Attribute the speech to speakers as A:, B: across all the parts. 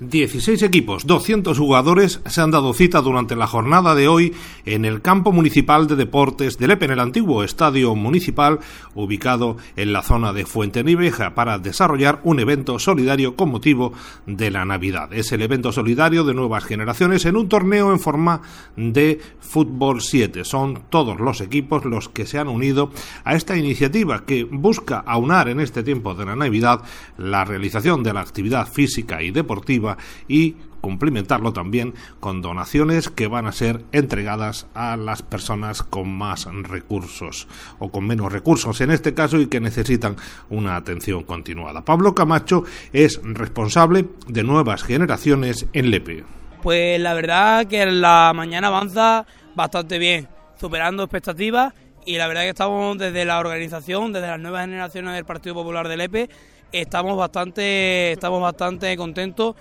A: 16 equipos, 200 jugadores se han dado cita durante la jornada de hoy en el campo municipal de deportes de Lepe, en el antiguo estadio municipal ubicado en la zona de Fuente Niveja, para desarrollar un evento solidario con motivo de la Navidad. Es el evento solidario de nuevas generaciones en un torneo en forma de fútbol 7. Son todos los equipos los que se han unido a esta iniciativa que busca aunar en este tiempo de la Navidad la realización de la actividad física y deportiva y complementarlo también con donaciones que van a ser entregadas a las personas con más recursos o con menos recursos en este caso y que necesitan una atención continuada. Pablo Camacho es responsable de nuevas generaciones en Lepe.
B: Pues la verdad que la mañana avanza bastante bien, superando expectativas y la verdad que estamos desde la organización, desde las nuevas generaciones del Partido Popular de Lepe, estamos bastante, estamos bastante contentos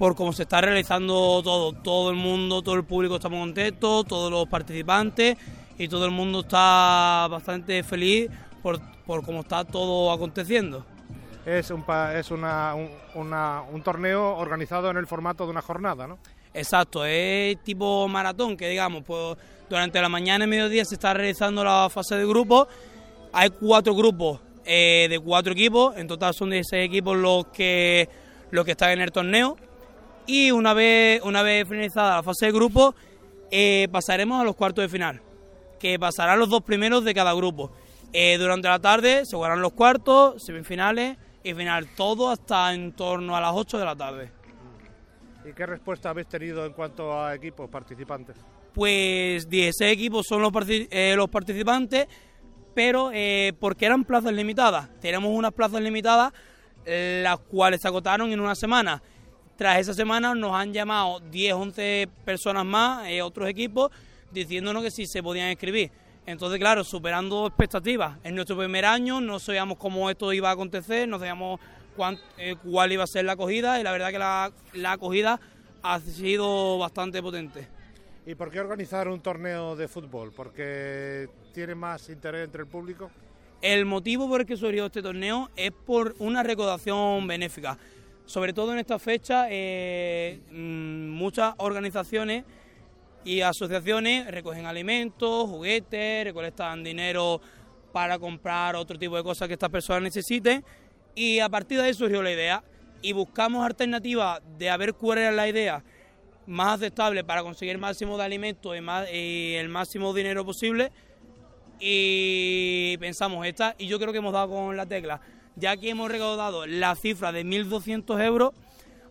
B: por cómo se está realizando todo. Todo el mundo, todo el público estamos contentos, todos los participantes y todo el mundo está bastante feliz por, por cómo está todo aconteciendo.
A: Es, un, es una, un, torneo organizado en el formato de una jornada, ¿no?
B: Exacto, es tipo maratón, que digamos, pues durante la mañana y mediodía se está realizando la fase de grupos. Hay cuatro grupos eh, de cuatro equipos, en total son 16 equipos los que, los que están en el torneo y una vez, una vez finalizada la fase de grupo eh, pasaremos a los cuartos de final, que pasarán los dos primeros de cada grupo. Eh, durante la tarde se jugarán los cuartos, semifinales y final, todo hasta en torno a las 8 de la tarde.
A: ¿Y qué respuesta habéis tenido en cuanto a equipos participantes?
B: Pues 16 equipos son los, eh, los participantes, pero porque eran plazas limitadas. Tenemos unas plazas limitadas, las cuales se agotaron en una semana. Tras esa semana nos han llamado 10, 11 personas más, eh, otros equipos, diciéndonos que sí se podían inscribir. Entonces, claro, superando expectativas. En nuestro primer año no sabíamos cómo esto iba a acontecer, no sabíamos eh, cuál iba a ser la acogida y la verdad que la, la acogida ha sido bastante potente.
A: ¿Y por qué organizar un torneo de fútbol? ¿Porque tiene más interés entre el público?
B: El motivo por el que surgió este torneo es por una recaudación benéfica. Sobre todo en esta fecha, eh, mm, muchas organizaciones y asociaciones recogen alimentos, juguetes, recolectan dinero para comprar otro tipo de cosas que estas personas necesiten. Y a partir de ahí surgió la idea. Y buscamos alternativas de a ver cuál era la idea más aceptable para conseguir el máximo de alimentos y, y el máximo dinero posible. Y pensamos esta y yo creo que hemos dado con la tecla ya que hemos recaudado la cifra de 1.200 euros,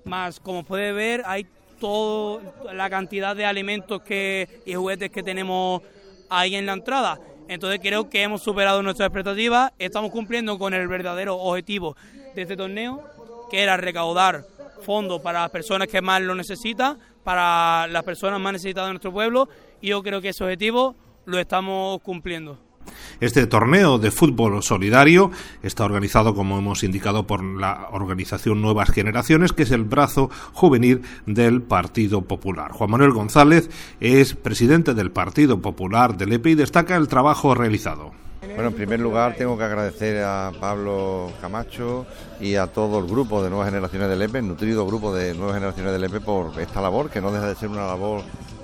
B: más como puede ver hay toda la cantidad de alimentos que, y juguetes que tenemos ahí en la entrada. Entonces creo que hemos superado nuestras expectativas, estamos cumpliendo con el verdadero objetivo de este torneo, que era recaudar fondos para las personas que más lo necesitan, para las personas más necesitadas de nuestro pueblo, y yo creo que ese objetivo lo estamos cumpliendo.
A: Este torneo de fútbol solidario está organizado, como hemos indicado, por la organización Nuevas Generaciones, que es el brazo juvenil del Partido Popular. Juan Manuel González es presidente del Partido Popular del EPE y destaca el trabajo realizado.
C: Bueno, en primer lugar tengo que agradecer a Pablo Camacho y a todo el grupo de Nuevas Generaciones del EPE, nutrido grupo de Nuevas Generaciones del EPE, por esta labor, que no deja de ser una labor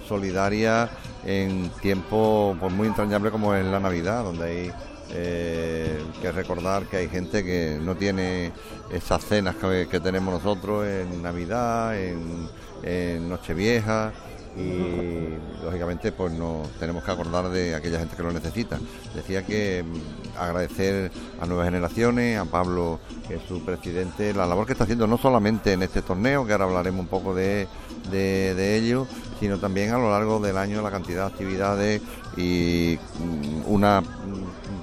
C: solidaria en tiempo pues, muy entrañable como es la Navidad, donde hay eh, que recordar que hay gente que no tiene esas cenas que, tenemos nosotros en Navidad, en, Nochevieja y lógicamente pues nos tenemos que acordar de aquella gente que lo necesita. Decía que mm, agradecer a nuevas generaciones, a Pablo que es su presidente, la labor que está haciendo no solamente en este torneo, que ahora hablaremos un poco de, ello, sino también a lo largo del año la cantidad de actividades y mm, una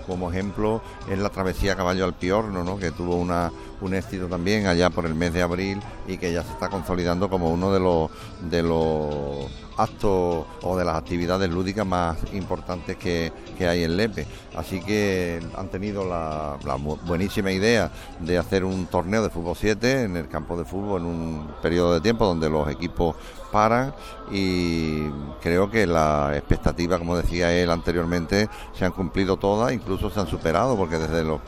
C: como ejemplo es la travesía Caballo al Piorno, ¿no? que tuvo una, un éxito también allá por el mes de abril y que ya se está consolidando como uno de los de los actos o de las actividades lúdicas más importantes que, hay en Lepe. Así que han tenido la, buenísima idea de hacer un torneo de fútbol 7 en el campo de fútbol en un periodo de tiempo donde los equipos paran y creo que las expectativas, como decía él anteriormente, se han cumplido todas, incluso se han superado porque desde los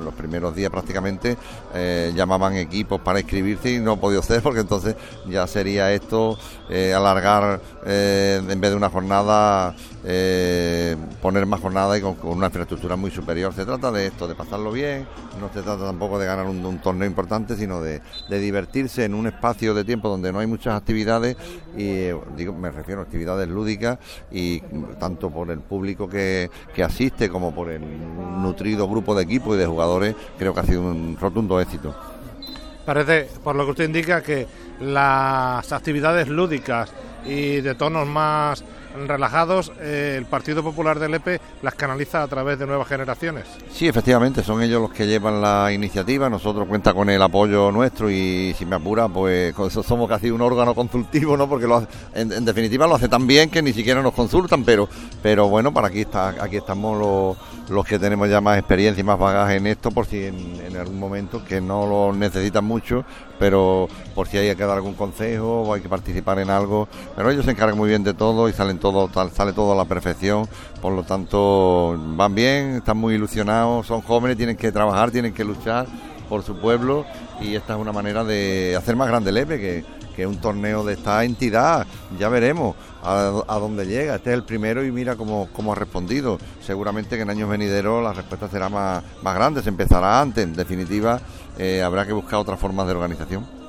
C: los primeros días prácticamente eh, llamaban equipos para inscribirse y no ha podido ser porque entonces ya sería esto eh, alargar en vez de una jornada poner más jornada y con, una infraestructura muy superior. Se trata de esto, de pasarlo bien, no se trata tampoco de ganar un, torneo importante, sino de, de, divertirse en un espacio de tiempo donde no hay muchas actividades y digo, me refiero a actividades lúdicas y tanto por el público que, que asiste como por el nutrido grupo de equipo y de jugadores, creo que ha sido un rotundo éxito.
A: Parece, por lo que usted indica, que las actividades lúdicas y de tonos más relajados, eh, el Partido Popular del EPE las canaliza a través de nuevas generaciones.
C: Sí, efectivamente, son ellos los que llevan la iniciativa, nosotros cuenta con el apoyo nuestro y si me apura, pues somos casi un órgano consultivo, ¿no? Porque lo en, definitiva lo hace tan bien que ni siquiera nos consultan, pero, pero bueno, para aquí, está, aquí estamos los, los que tenemos ya más experiencia y más bagaje en esto, por si en, en algún momento, que no lo necesitan mucho, pero por si hay que dar algún consejo o hay que participar en algo, pero ellos se encargan muy bien de todo y salen todo, sale todo a la perfección, por lo tanto van bien, están muy ilusionados, son jóvenes, tienen que trabajar, tienen que luchar por su pueblo. Y esta es una manera de hacer más grande el EPE, que, que un torneo de esta entidad, ya veremos a, dónde llega, este es el primero y mira cómo, cómo ha respondido, seguramente que en años venideros la respuesta será más, más grande, se empezará antes, en definitiva eh, habrá que buscar otras formas de organización.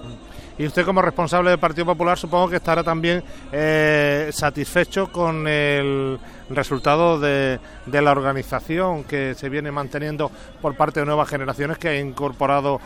A: Y usted como responsable del Partido Popular supongo que estará también eh, satisfecho con el resultado de, la organización que se viene manteniendo por parte de nuevas generaciones que ha incorporado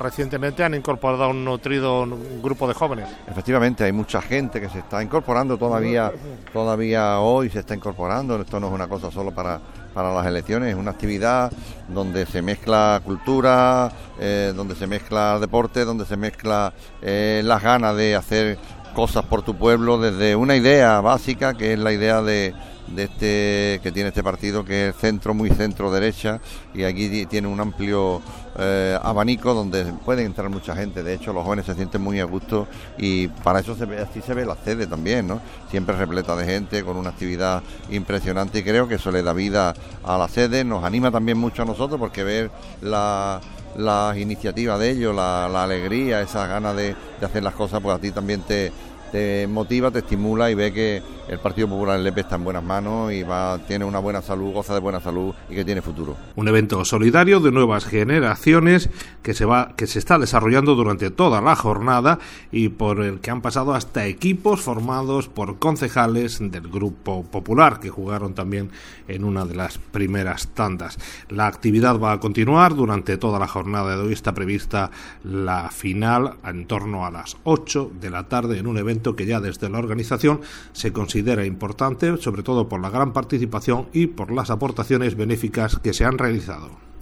A: recientemente han incorporado a un nutrido grupo de jóvenes.
C: Efectivamente, hay mucha gente que se está incorporando todavía, todavía hoy se está incorporando. Esto no es una cosa solo para para las elecciones. Es una actividad donde se mezcla cultura, eh, donde se mezcla deporte, donde se mezcla eh, las ganas de hacer cosas por tu pueblo desde una idea básica que es la idea de de este que tiene este partido que es centro muy centro derecha y aquí tiene un amplio eh, abanico donde puede entrar mucha gente. De hecho los jóvenes se sienten muy a gusto y para eso se ve así se ve la sede también no siempre repleta de gente con una actividad impresionante y creo que eso le da vida a la sede. Nos anima también mucho a nosotros porque ver la las iniciativas de ellos, la, alegría, esa ganas de hacer las cosas, pues a ti también te, te motiva, te estimula y ve que el Partido Popular Lepe está en buenas manos y va, tiene una buena salud, goza de buena salud y que tiene futuro.
A: Un evento solidario de nuevas generaciones que se va, que se está desarrollando durante toda la jornada y por el que han pasado hasta equipos formados por concejales del Grupo Popular que jugaron también en una de las primeras tandas. La actividad va a continuar durante toda la jornada de hoy. Está prevista la final en torno a las 8 de la tarde en un evento que ya desde la organización se considera importante, sobre todo por la gran participación y por las aportaciones benéficas que se han realizado.